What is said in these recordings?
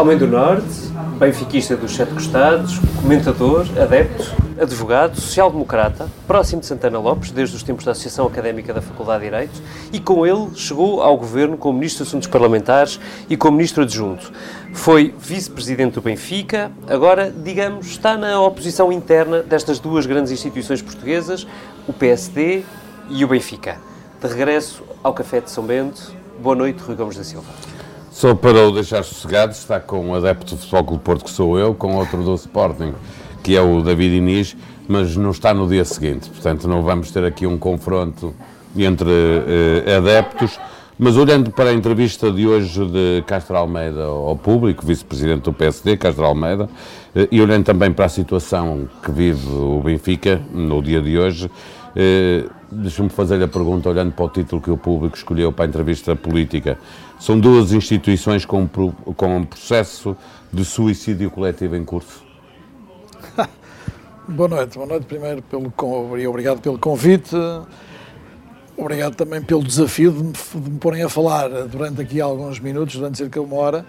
Homem do Norte, benfiquista dos Sete Costados, comentador, adepto, advogado, social-democrata, próximo de Santana Lopes, desde os tempos da Associação Académica da Faculdade de Direito, e com ele chegou ao governo como Ministro dos Assuntos Parlamentares e como Ministro Adjunto. Foi vice-presidente do Benfica, agora, digamos, está na oposição interna destas duas grandes instituições portuguesas, o PSD e o Benfica. De regresso ao Café de São Bento, boa noite, Rui Gomes da Silva. Só para o deixar sossegado, está com um adepto do Futebol Clube Porto, que sou eu, com outro do Sporting, que é o David Inês, mas não está no dia seguinte. Portanto, não vamos ter aqui um confronto entre uh, adeptos. Mas olhando para a entrevista de hoje de Castro Almeida ao público, vice-presidente do PSD, Castro Almeida, uh, e olhando também para a situação que vive o Benfica no dia de hoje, uh, deixa-me fazer-lhe a pergunta, olhando para o título que o público escolheu para a entrevista política. São duas instituições com, com um processo de suicídio coletivo em curso? Boa noite, boa noite primeiro pelo, e obrigado pelo convite. Obrigado também pelo desafio de me, de me porem a falar durante aqui alguns minutos, durante cerca de uma hora,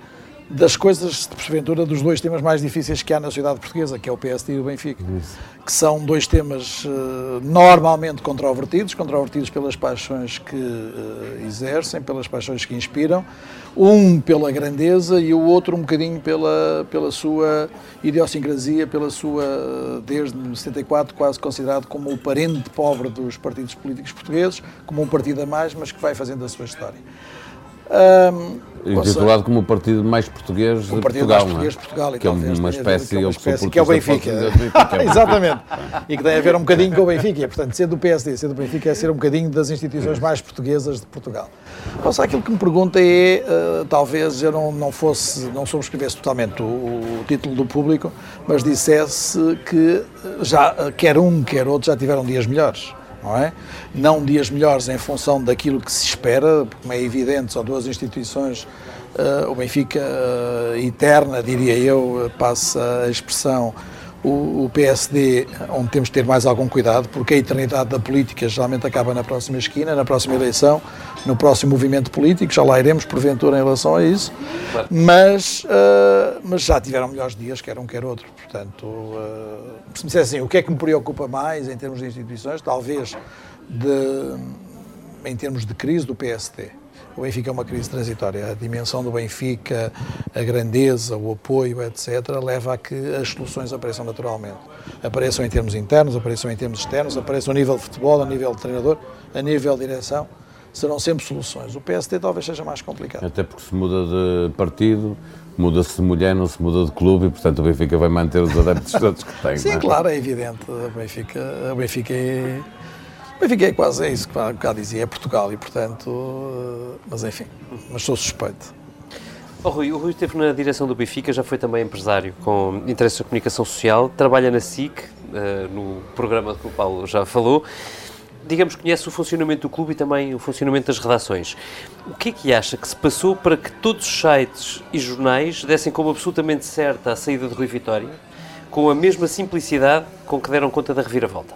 das coisas, de porventura, dos dois temas mais difíceis que há na sociedade portuguesa, que é o PSD e o Benfica, Isso. que são dois temas uh, normalmente controvertidos, controvertidos pelas paixões que uh, exercem, pelas paixões que inspiram, um pela grandeza e o outro um bocadinho pela, pela sua idiosincrasia, pela sua, desde 74, quase considerado como o parente pobre dos partidos políticos portugueses, como um partido a mais, mas que vai fazendo a sua história. Um, Intitulado como o partido mais português de o partido Portugal, mais português de Portugal, que é uma espécie, que é, uma espécie que é o Benfica. Exatamente. e que tem a ver um bocadinho com o Benfica. E, portanto, ser do PSD, ser do Benfica é ser um bocadinho das instituições mais portuguesas de Portugal. Ou aquilo que me pergunta é, uh, talvez eu não, não fosse, não subscrevesse totalmente o, o, título do público, mas dissesse que já, quer um, quer outro, já tiveram dias melhores não é? Não dias melhores em função daquilo que se espera, como é evidente, são duas instituições, uh, o Benfica uh, eterna, diria eu, passa a expressão o, o, PSD, onde temos de ter mais algum cuidado, porque a eternidade da política geralmente acaba na próxima esquina, na próxima eleição, no próximo movimento político, já lá iremos porventura em relação a isso, mas, uh, mas já tiveram melhores dias, quer um quer outro. Portanto, uh, se me dissesse assim, o que é que me preocupa mais em termos de instituições, talvez de, em termos de crise do PSD o Benfica é uma crise transitória. A dimensão do Benfica, a grandeza, o apoio, etc., leva a que as soluções apareçam naturalmente. Apareçam em termos internos, apareçam em termos externos, apareçam a nível de futebol, a nível de treinador, a nível de direção. Serão sempre soluções. O PSD talvez seja mais complicado. Até porque se muda de partido, muda-se de mulher, não se muda de clube e, portanto, o Benfica vai manter os adeptos todos que tem. Sim, é? claro, é evidente. O Benfica, o Benfica é Benfica é quase, é isso que há bocado dizia, é Portugal e, portanto, eh, mas enfim, mas sou suspeito. Oh, Rui, o Rui esteve na direção do Benfica, já foi também empresário com interesse na comunicação social, trabalha na SIC, uh, no programa que o Paulo já falou. Digamos, conhece o funcionamento do clube e também o funcionamento das redações. O que é que acha que se passou para que todos os sites e jornais dessem como absolutamente certa a saída de Rui Vitória, com a mesma simplicidade com que deram conta da reviravolta?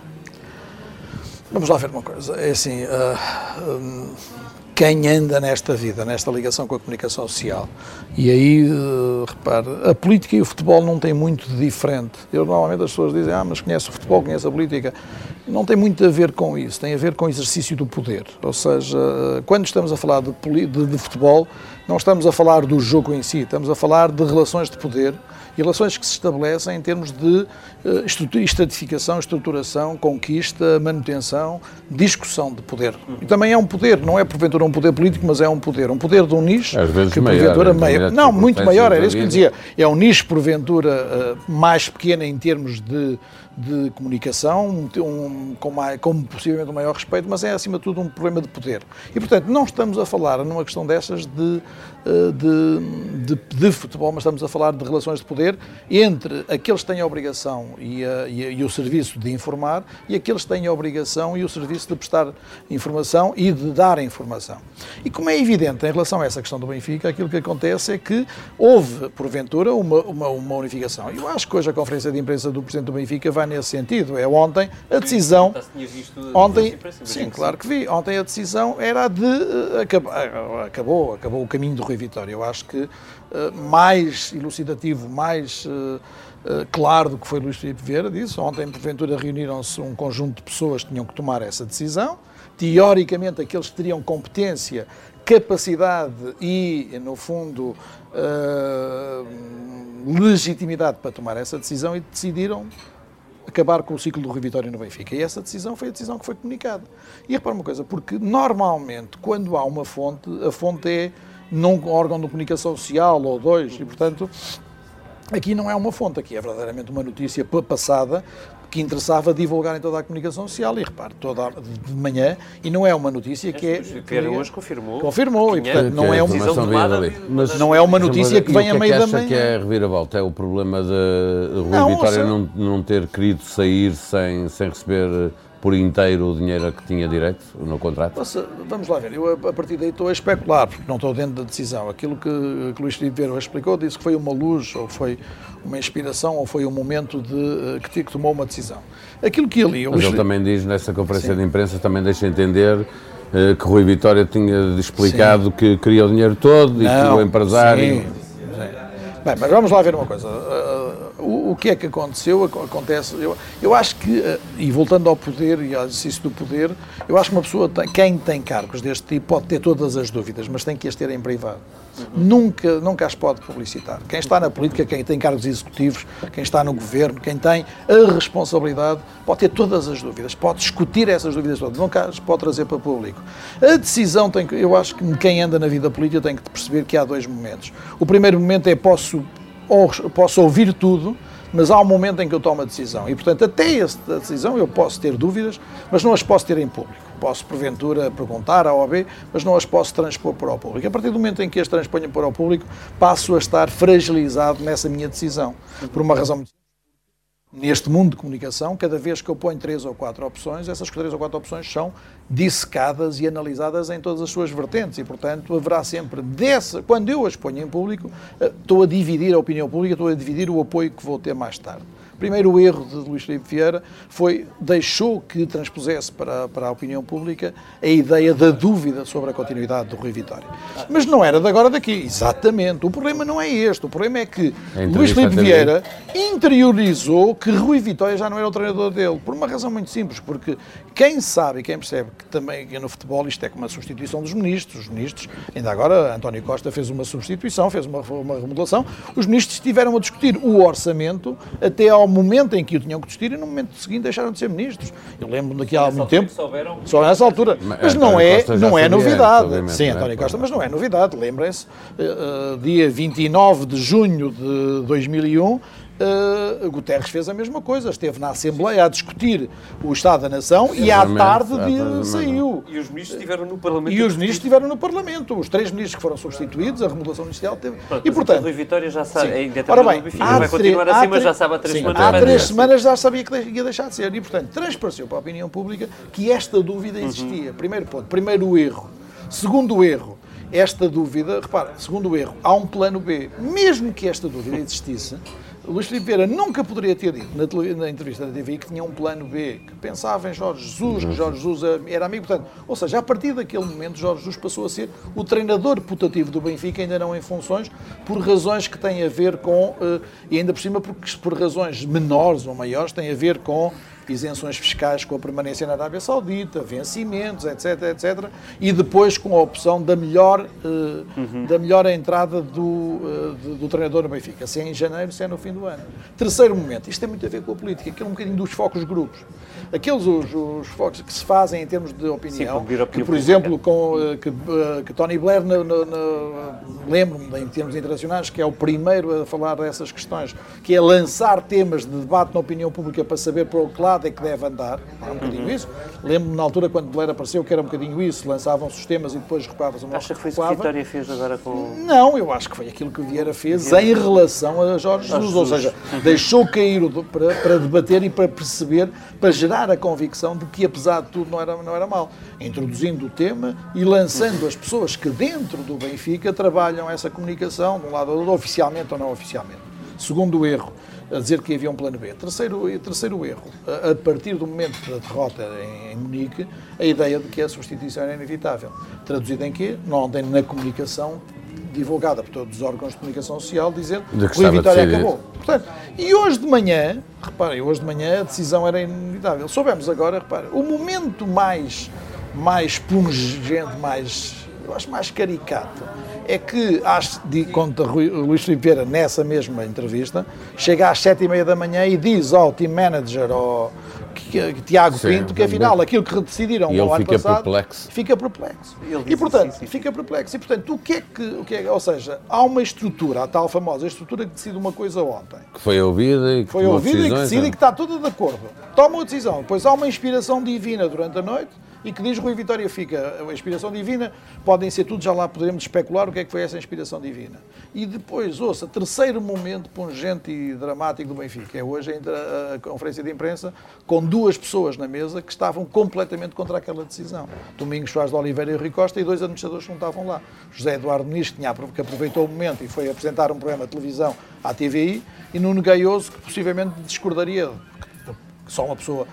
Vamos lá ver uma coisa. É assim, uh, quem anda nesta vida, nesta ligação com a comunicação social, e aí, uh, repare, a política e o futebol não têm muito de diferente. Eu, normalmente as pessoas dizem, ah, mas conhece o futebol, conhece a política. Não tem muito a ver com isso, tem a ver com o exercício do poder. Ou seja, quando estamos a falar de, de, de futebol, não estamos a falar do jogo em si, estamos a falar de relações de poder relações que se estabelecem em termos de uh, estratificação, estruturação, conquista, manutenção, discussão de poder. E também é um poder, não é porventura um poder político, mas é um poder. Um poder de um nicho Às vezes que maior, porventura meia, Não, muito maior, era isso que eu dizia. É um nicho porventura uh, mais pequeno em termos de de comunicação, um, com, mais, com possivelmente um maior respeito, mas é acima de tudo um problema de poder. E portanto, não estamos a falar numa questão dessas de, eh, de, de, de futebol, mas estamos a falar de relações de poder entre aqueles que têm a obrigação e, a, e, a, e o serviço de informar e aqueles que têm a obrigação e o serviço de prestar informação e de dar informação. E como é evidente em relação a essa questão do Benfica, aquilo que acontece é que houve, porventura, uma, uma, uma unificação. Eu acho que hoje a conferência de imprensa do Presidente do Benfica vai nesse sentido. É ontem a decisão. Ontem, sim, claro que vi. Ontem a decisão era de. Uh, acabou, acabou o caminho do Rui Vitória. Eu acho que uh, mais elucidativo, mais. Claro do que foi Luís Filipe Vieira disse. Ontem, porventura, reuniram-se um conjunto de pessoas que tinham que tomar essa decisão teoricamente, aqueles que teriam competência, capacidade e, no fundo, uh, legitimidade para tomar essa decisão e decidiram acabar com o ciclo do Rui Vitória no Benfica. E essa decisão foi a decisão que foi comunicada. E repara uma coisa, porque normalmente, quando há uma fonte, a fonte é num órgão de comunicação social ou dois, e portanto Aqui não é uma fonte, aqui é verdadeiramente uma notícia passada que interessava divulgar em toda a comunicação social e repare, toda de manhã, e não é uma notícia que é... Que hoje confirmou. Confirmou, e portanto não é, uma, mas, não é uma notícia que vem a meio da manhã. que é a reviravolta? É o problema de Rui não, Vitória não, não ter querido sair sem, sem receber por inteiro o dinheiro a que tinha direito no contrato? Vamos lá ver, eu a partir daí estou a especular, porque não estou dentro da decisão. Aquilo que, que Luís Filipe Vieira explicou, disse que foi uma luz, ou foi uma inspiração, ou foi um momento de, eh, que, que tomou uma decisão. Aquilo que ele... Mas ele também diz, nessa conferência Sim. de imprensa, também deixa entender eh, que Rui Vitória tinha explicado Sim. que queria o dinheiro todo e que o empresário... Sim. Bem, mas vamos lá ver uma coisa. O, o, que é que aconteceu? Acontece. Eu, eu acho que, uh, e voltando ao poder e ao exercício do poder, eu acho que uma pessoa, tem, quem tem cargos deste tipo, pode ter todas as dúvidas, mas tem que as ter em privado. Uhum. Nunca, nunca as pode publicitar. Quem está na política, quem tem cargos executivos, quem está no governo, quem tem a responsabilidade, pode ter todas as dúvidas, pode discutir essas dúvidas todas, nunca as pode trazer para o público. A decisão tem que, eu acho que quem anda na vida política tem que perceber que há dois momentos. O primeiro momento é posso ou posso ouvir tudo, mas há um momento em que eu tomo a decisão. E, portanto, até esta decisão eu posso ter dúvidas, mas não as posso ter em público. Posso, porventura, perguntar à OAB, mas não as posso transpor para o público. A partir do momento em que as transponho para o público, passo a estar fragilizado nessa minha decisão. Por uma razão muito neste mundo de comunicação, cada vez que eu ponho três ou quatro opções, essas três ou quatro opções são dissecadas e analisadas em todas as suas vertentes e, portanto, haverá sempre dessa. Quando eu as ponho em público, eh, estou a dividir a opinião pública, estou a dividir o apoio que vou ter mais tarde. Primeiro erro de Luís Filipe Vieira foi deixou que transpusesse para, para a opinião pública a ideia da dúvida sobre a continuidade do Rui Vitória. Mas não era de agora daqui. Exatamente. O problema não é este. O problema é que Luís Filipe Vieira interiorizou que Rui Vitória já não era o treinador dele. Por uma razão muito simples. Porque quem sabe e quem percebe que também no futebol isto é como a substituição dos ministros. Os ministros, ainda agora António Costa fez uma substituição, fez uma, uma remodelação. Os ministros estiveram a discutir o orçamento até ao ao momento em que o tinham que discutir e no momento seguinte deixaram de ser ministros. Eu lembro daqui há muito tempo. Souberam... Só nessa altura. Mas, mas não é, não é novidade. Sim, António Costa, mas não é novidade. Lembrem-se, uh, dia 29 de junho de 2001, Uh, Guterres fez a mesma coisa, esteve na Assembleia a discutir o Estado da Nação e à tarde de, saiu. E os ministros estiveram no Parlamento. E os ministros estiveram no Parlamento. Os três ministros que foram substituídos, a remodelação ministerial teve. Pronto, e portanto. Rui Vitória já sabe, ainda Ora bem, vai continuar assim, mas já sabe há três sim, semanas. Há três semanas já sabia que ia deixar de ser. E portanto, transpareceu para a opinião pública que esta dúvida existia. Uhum. Primeiro ponto. Primeiro erro. Segundo erro esta dúvida, repara, segundo erro, há um plano B. Mesmo que esta dúvida existisse, Luís Filipe Vieira nunca poderia ter dito na, na, entrevista da TVI que tinha um plano B, que pensava em Jorge Jesus, que Jorge Jesus era amigo. Portanto, ou seja, a partir daquele momento, Jorge Jesus passou a ser o treinador putativo do Benfica, ainda não em funções, por razões que têm a ver com, eh, e ainda por cima, porque por razões menores ou maiores, têm a ver com isenções fiscais com a permanência na Arábia Saudita, vencimentos, etc, etc, e depois com a opção da melhor, uh, uhum. da melhor entrada do, uh, do, do, treinador no Benfica, se é em janeiro, se é no fim do ano. Terceiro momento, isto tem muito a ver com a política, que é um bocadinho dos focos grupos. Aqueles os, os focos que se fazem em termos de opinião, Sim, que por exemplo, com, uh, que, que, Tony Blair, lembro-me em termos internacionais, que é o primeiro a falar dessas questões, que é lançar temas de debate na opinião pública para saber para o que lado é que deve andar, é um bocadinho isso. Lembro-me na altura quando Blair apareceu que era um bocadinho isso, lançavam sistemas e depois recuavas uma Acha que foi isso que Vitória fez agora com. Não, eu acho que foi aquilo que o Vieira fez em relação a Jorge Jesus, ou seja, deixou cair o, para, para debater e para perceber, para gerar a convicção de que apesar de tudo não era, não era mal, introduzindo o tema e lançando as pessoas que dentro do Benfica trabalham essa comunicação, de um lado ou do outro, oficialmente ou não oficialmente. Segundo erro, a dizer que havia um plano B. Terceiro, terceiro erro, a, a partir do momento da derrota em, em, Munique, a ideia de que a substituição era inevitável. Traduzido em quê? Não tem na comunicação divulgada por todos os órgãos de comunicação social, dizendo que o Vitória acabou. Portanto, e hoje de manhã, reparem, hoje de manhã a decisão era inevitável. Soubemos agora, reparem, o momento mais, mais pungente, mais, eu acho mais caricato, é que, de, conta Luís Filipe Vieira nessa mesma entrevista, chega às sete e meia da manhã e diz ao team manager, ao Tiago Sim, Pinto, que afinal aquilo que decidiram e no ano fica passado perplexo. fica perplexo. E portanto, sim, sim. fica perplexo. E portanto, o que é que, o que é, ou seja, há uma estrutura, a tal famosa estrutura que decide uma coisa ontem. Que foi ouvida e que foi ouvida e que decide é? e que está toda de acordo. Toma uma decisão, depois há uma inspiração divina durante a noite e que diz Rui Vitória fica, a inspiração divina, podem ser tudo, já lá podemos especular o que é que foi essa inspiração divina. E depois, ouça, terceiro momento pungente e dramático do Benfica, é hoje a, a conferência de imprensa com duas pessoas na mesa que estavam completamente contra aquela decisão. Domingos Soares de Oliveira e Rui Costa e dois administradores que não estavam lá. José Eduardo Nis, que, aproveitou o momento e foi apresentar um programa de televisão à TVI, e Nuno Gaioso, que possivelmente discordaria, só uma pessoa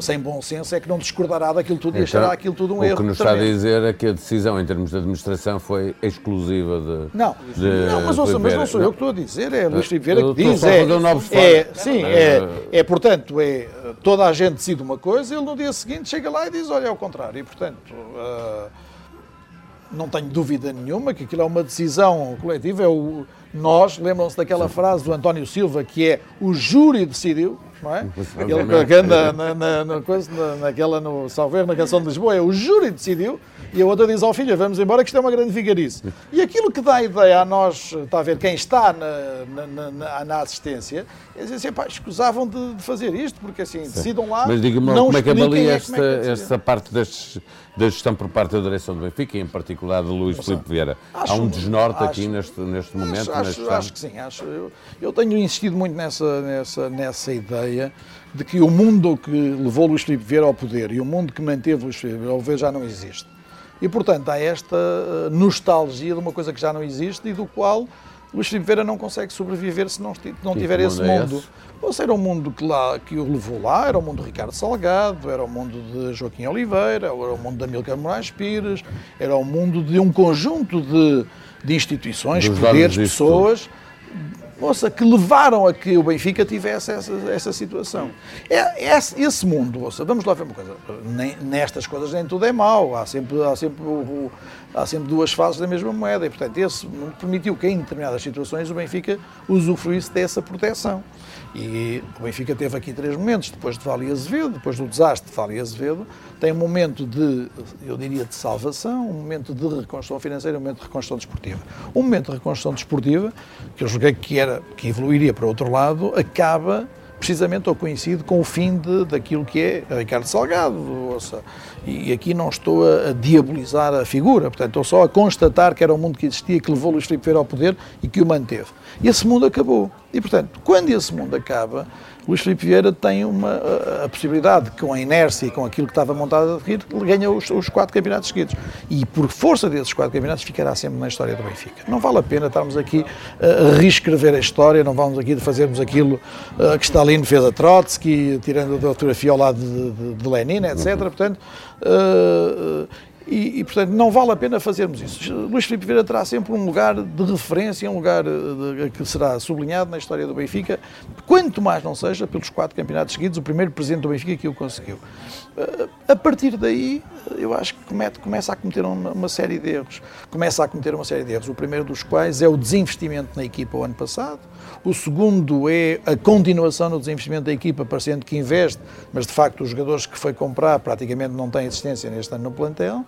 sem bom senso, é que não discordará daquilo tudo então, e achará aquilo tudo um o erro. O que nos está a dizer é que a decisão em termos de administração foi exclusiva de. Não, de, não mas, ouça, mas não sou eu que estou a dizer, é Luís Filipe Vieira que diz. É, é, sim, é, é, portanto, é, toda a gente decide uma coisa, ele no dia seguinte chega lá e diz: olha, é o contrário. E, portanto. Uh, não tenho dúvida nenhuma que aquilo é uma decisão coletiva. É o, nós, lembram-se daquela frase do António Silva, que é o júri decidiu, não é? Ele que anda na, na, na, coisa, na, naquela, no Salver, na canção de Lisboa, é o júri decidiu, e a outra diz ao filho, vamos embora, que isto é uma grande vigarice. E aquilo que dá ideia a nós, está a ver, quem está na, na, na assistência, é dizer assim, pá, escusavam de, de, fazer isto, porque assim, Sim. decidam lá. Mas diga-me como é que avalia esta, é esta parte da gestão por parte da direção do Benfica, e em particular de Luís Filipe Vieira. Acho, Há um desnorte acho, aqui neste, neste momento? Acho, acho que sim, acho. Eu, eu tenho insistido muito nessa, nessa, nessa ideia de que o mundo que levou Luís Filipe Vieira ao poder e o mundo que manteve Luís Filipe Vieira ao poder já não existe. E, portanto, há esta eh, nostalgia de uma coisa que já não existe e do qual Luís Filipe Vieira não consegue sobreviver se não, não tiver esse é mundo. É Ou seja, era o mundo que, lá, que o levou lá, era o mundo de Ricardo Salgado, era o mundo de Joaquim Oliveira, era o mundo de Amílcar Moraes Pires, era o mundo de um conjunto de, de instituições, Dos poderes, pessoas ouça, que levaram a que o Benfica tivesse essa, essa situação. É, esse, esse mundo, ouça, vamos lá ver uma coisa, nem, nestas coisas nem tudo é mau, há sempre, há, sempre há sempre duas faces da mesma moeda. E, portanto, esse mundo permitiu que em determinadas situações o Benfica usufruísse dessa proteção. E o Benfica teve aqui três momentos, depois de Vale Azevedo, depois do desastre de Vale Azevedo, tem um momento de, eu diria, de salvação, um momento de reconstrução financeira, um momento de reconstrução desportiva. Um momento de reconstrução desportiva, que eu julguei que, era, que evoluiria para outro lado, acaba precisamente ou coincide com o fim de, daquilo que é Ricardo Salgado. Ouça, e aqui não estou a, a, diabolizar a figura, portanto, estou só a constatar que era um mundo que existia, que levou Luís Filipe Vieira ao poder e que o manteve. E esse mundo acabou. E, portanto, quando esse mundo acaba, Luís Filipe Vieira tem uma, a, possibilidade, com a inércia e com aquilo que estava montado a seguir, ganha os, os, quatro campeonatos seguidos. E por força desses quatro campeonatos ficará sempre na história do Benfica. Não vale a pena estarmos aqui a reescrever a história, não vamos aqui fazermos aquilo que Stalin fez a Trotsky, tirando a doutora Fiola de, de, de Lenin, etc. Portanto, e, e, portanto, não vale a pena fazermos isso. Luís Filipe Vieira terá sempre um lugar de referência, um lugar de, que será sublinhado na história do Benfica, quanto mais não seja pelos quatro campeonatos seguidos, o primeiro presidente do Benfica que o conseguiu. A partir daí, eu acho que comete, começa a cometer uma, uma, série de erros. Começa a cometer uma série de erros, o primeiro dos quais é o desinvestimento na equipa o ano passado, o segundo é a continuação no desinvestimento da equipa, parecendo que investe, mas de facto os jogadores que foi comprar praticamente não têm existência neste ano no plantel.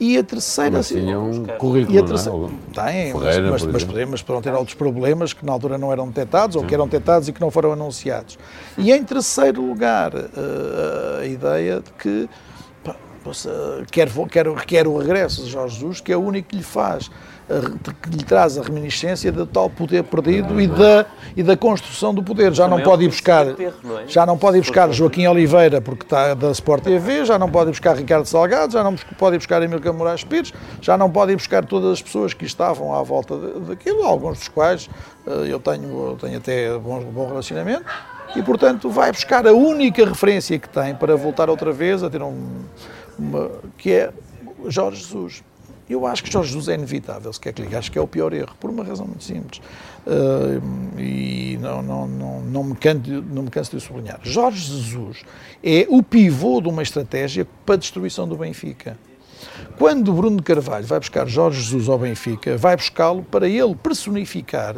E a terceira. Mas tinha um e a currículo, terceira, não é? tem, mas, Ferreira, mas, mas, exemplo. mas poderão ter outros problemas que na altura não eram detectados ou que eram detectados e que não foram anunciados. E em terceiro lugar, eh, a ideia de que pá, quer, quer, quer o regresso de Jorge Jesus, que é o único que lhe faz, que lhe traz a reminiscência do tal poder perdido e da, e da construção do poder. Já não é pode ir buscar, é? já não pode ir buscar Joaquim Oliveira porque está da Sport TV, já não pode ir buscar Ricardo Salgado, já não pode ir buscar Emílio Moraes Pires, já não pode ir buscar todas as pessoas que estavam à volta daquilo, alguns dos quais eh, eu tenho, eu tenho até bom, bom relacionamento, e portanto vai buscar a única referência que tem para voltar outra vez a ter um, uma, que é Jorge Jesus. Eu acho que Jorge Jesus é inevitável, se quer que ligue. Acho que é o pior erro, por uma razão muito simples. Uh, e não, não, não, não, me não me canso de sublinhar. Jorge Jesus é o pivô de uma estratégia para a destruição do Benfica. Quando Bruno de Carvalho vai buscar Jorge Jesus ao Benfica, vai buscá-lo para ele personificar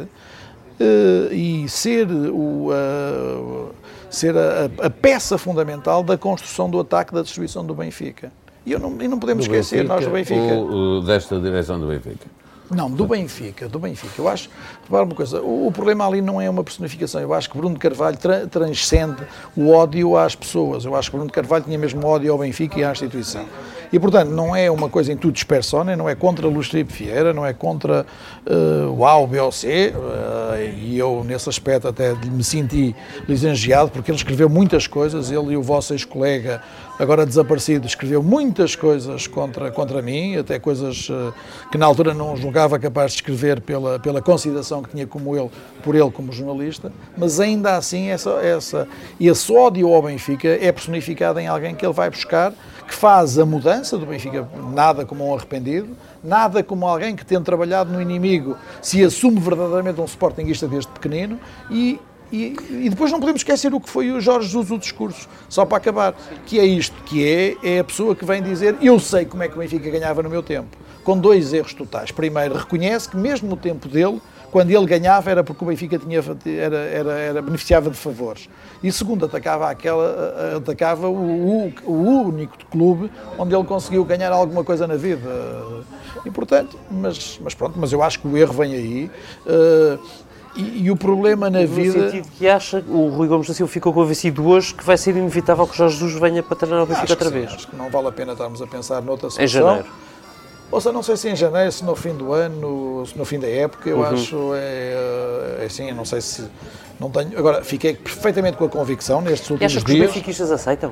eh, e ser, o, a, ser a, a peça fundamental da construção do ataque da destruição do Benfica. E, não, e não podemos Do esquecer, nós do Benfica. ou, uh, desta direção do Benfica. Não, do Benfica, do Benfica. Eu acho, repara uma coisa, o, o problema ali não é uma personificação. Eu acho que Bruno Carvalho tra- transcende o ódio às pessoas. Eu acho que Bruno Carvalho tinha mesmo ódio ao Benfica e à instituição. E, portanto, não é uma coisa em tudo dispersona, não é contra Luís Filipe Vieira, não é contra eh, o A, o B ou C, eh, e eu, nesse aspecto, até me senti lisonjeado, porque ele escreveu muitas coisas, ele e o vosso ex-colega, agora desaparecido, escreveu muitas coisas contra, contra mim, até coisas eh, que na altura não julgava capaz de escrever pela, pela consideração que tinha como ele, por ele como jornalista, mas ainda assim essa, essa, esse ódio ao Benfica é personificado em alguém que ele vai buscar, que faz a mudança do Benfica, nada como um arrependido, nada como alguém que tendo trabalhado no inimigo se assume verdadeiramente um sportinguista desde pequenino e e, e depois não podemos esquecer o que foi o Jorge Jesus o discurso, só para acabar, que é isto, que é, é a pessoa que vem dizer eu sei como é que o Benfica ganhava no meu tempo, com dois erros totais. Primeiro, reconhece que mesmo no tempo dele, quando ele ganhava era porque o Benfica tinha, era, era, era, beneficiava de favores. E segundo, atacava, aquela, atacava o, o, o único clube onde ele conseguiu ganhar alguma coisa na vida. E portanto, mas, mas pronto, mas eu acho que o erro vem aí. Uh, e, e, o problema na no vida. No sentido que acha, o Rui Gomes da Silva ficou convencido hoje que vai ser inevitável que o Jorge Jesus venha para treinar o Benfica outra sim, vez. Acho que não vale a pena estarmos a pensar noutra Em solução. janeiro. Ou seja, não sei se em janeiro, se no fim do ano, se no fim da época, eu Uhum. acho é, é assim, não sei se não tenho. Agora, fiquei perfeitamente com a convicção nestes E últimos achas que os dias. benfiquistas aceitam?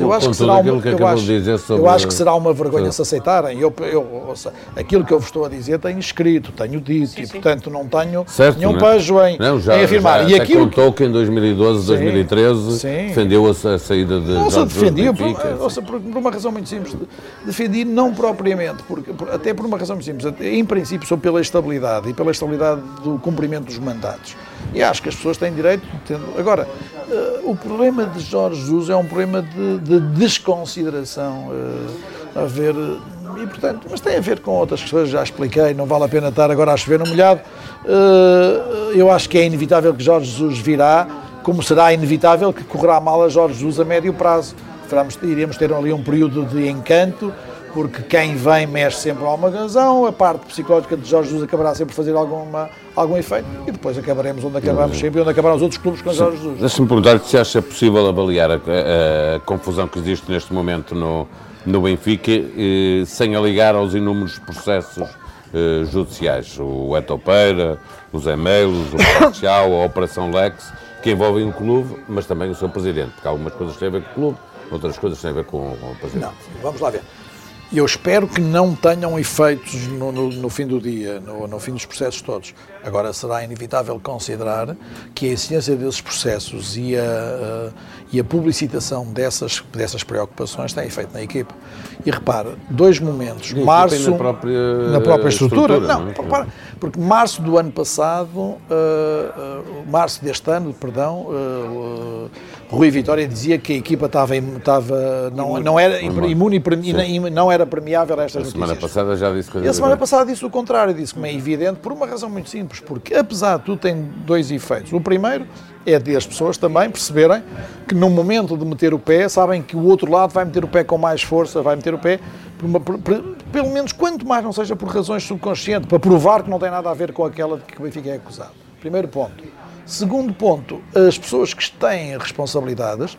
Eu acho que será uma, que eu acho, eu acho que será uma vergonha Sim. se aceitarem. Eu, eu, ouça, aquilo que eu vos estou a dizer tenho escrito, tenho dito e, portanto, não tenho Certo, nenhum não é? pejo em, Não, já, em afirmar. já e aquilo contou que em 2012, Sim, 2013 sim. defendeu a, a saída de Não, defendi, eu, por, por, por uma razão muito simples. Defendi não propriamente, porque, por- até por uma razão muito simples. Em princípio, sou pela estabilidade e pela estabilidade do cumprimento dos mandatos. E acho que as pessoas têm direito. Tendo, agora, eh, o problema de Jorge Jesus é um problema de, de desconsideração. eh, a ver. eh, E, portanto, mas tem a ver com outras questões, já expliquei, não vale a pena estar agora a chover no molhado. Eu acho que é inevitável que Jorge Jesus virá, como será inevitável que correrá mal a Jorge Jesus a médio prazo. Iríamos ter ali um período de encanto, porque quem vem mexe sempre a alguma razão, a parte psicológica de Jorge Jesus acabará sempre por fazer alguma, algum efeito, e depois acabaremos onde acabamos sempre e onde acabarão os outros clubes com Jorge Jesus. Deixa-me perguntar-te se acha possível avaliar a, a- a confusão que existe neste momento no, no Benfica eh, sem a ligar aos inúmeros processos eh, judiciais. O Etopeira, os e-mails, o Marcial, a Operação Lex, que envolvem o clube, mas também o seu presidente, porque algumas coisas têm a ver com o clube, outras coisas têm a ver com o presidente. Não, vamos lá ver. Eu espero que não tenham efeitos no, no- no fim do dia, no, no fim dos processos todos. Agora, será inevitável considerar que a existência desses processos e a, a- e a publicitação dessas, dessas preocupações tem efeito na equipe. E repara, dois momentos. equipa e março. na própria na própria estrutura? estrutura, não, não é? porque março do ano passado, eh, eh, março deste ano, perdão, eh, eh, Rui Vitória dizia que a equipa estava, estava não, não era imune, e e não- era permeável a estas A semana notícias. passada já disse E coisas a semana passada disse o contrário, disse que é evidente, por uma razão muito simples, porque apesar de tudo tem dois efeitos. O primeiro é de as pessoas também perceberem que no momento de meter o pé, sabem que o outro lado vai meter o pé com mais força, vai meter o pé por uma- por- por- pelo menos quanto mais não seja por razões subconscientes, para provar que não tem nada a ver com aquela de que o Benfica é acusado. Primeiro ponto. Segundo ponto, as pessoas que têm responsabilidades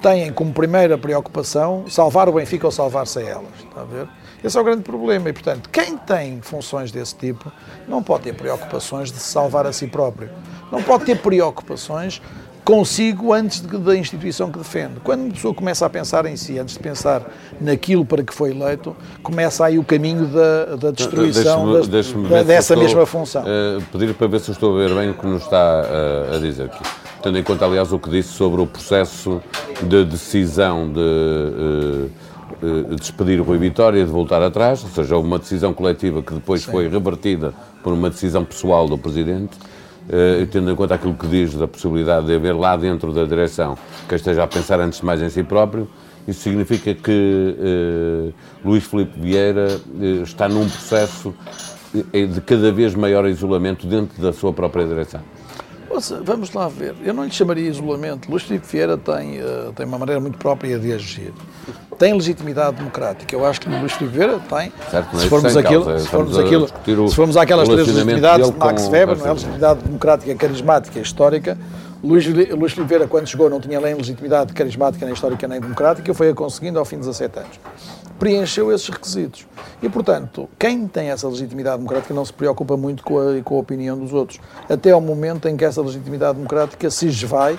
têm como primeira preocupação salvar o Benfica ou salvar-se a elas. Está a ver? Esse é o grande problema e, portanto, quem tem funções desse tipo não pode ter preocupações de se salvar a si próprio. Não pode ter preocupações consigo antes de, da instituição que defende. Quando uma pessoa começa a pensar em si, antes de pensar naquilo para que foi eleito, começa aí o caminho da, da destruição das, da, dessa estou, mesma função. Uh, pedir para ver se estou a ver bem o que nos está uh, a dizer aqui. Tendo em conta, aliás, o que disse sobre o processo de decisão de. Uh, despedir o Rui Vitória e de voltar atrás, ou seja, uma decisão coletiva que depois Sim. foi revertida por uma decisão pessoal do Presidente. Uh, tendo em conta aquilo que diz da possibilidade de haver lá dentro da direção que esteja a pensar antes de mais em si próprio, isso significa que uh, Luís Filipe Vieira uh, está num processo de cada vez maior isolamento dentro da sua própria direção. Vamos lá ver. Eu não lhe chamaria isolamento. Luís Filipe Vieira tem, tem uma maneira muito própria de agir tem legitimidade democrática. Eu acho que Luís Filipe Vieira tem. Certo, se formos aquilo, causa, se formos aquilo, se formos àquelas três legitimidades de Max Weber, não é? legitimidade democrática, carismática e histórica. Luís, Luís Filipe Vieira, quando chegou, não tinha nem legitimidade carismática, nem histórica, nem democrática, foi a conseguindo ao fim de 17 anos. Preencheu esses requisitos. E, portanto, quem tem essa legitimidade democrática não se preocupa muito com a, com a opinião dos outros. Até ao momento em que essa legitimidade democrática se esvai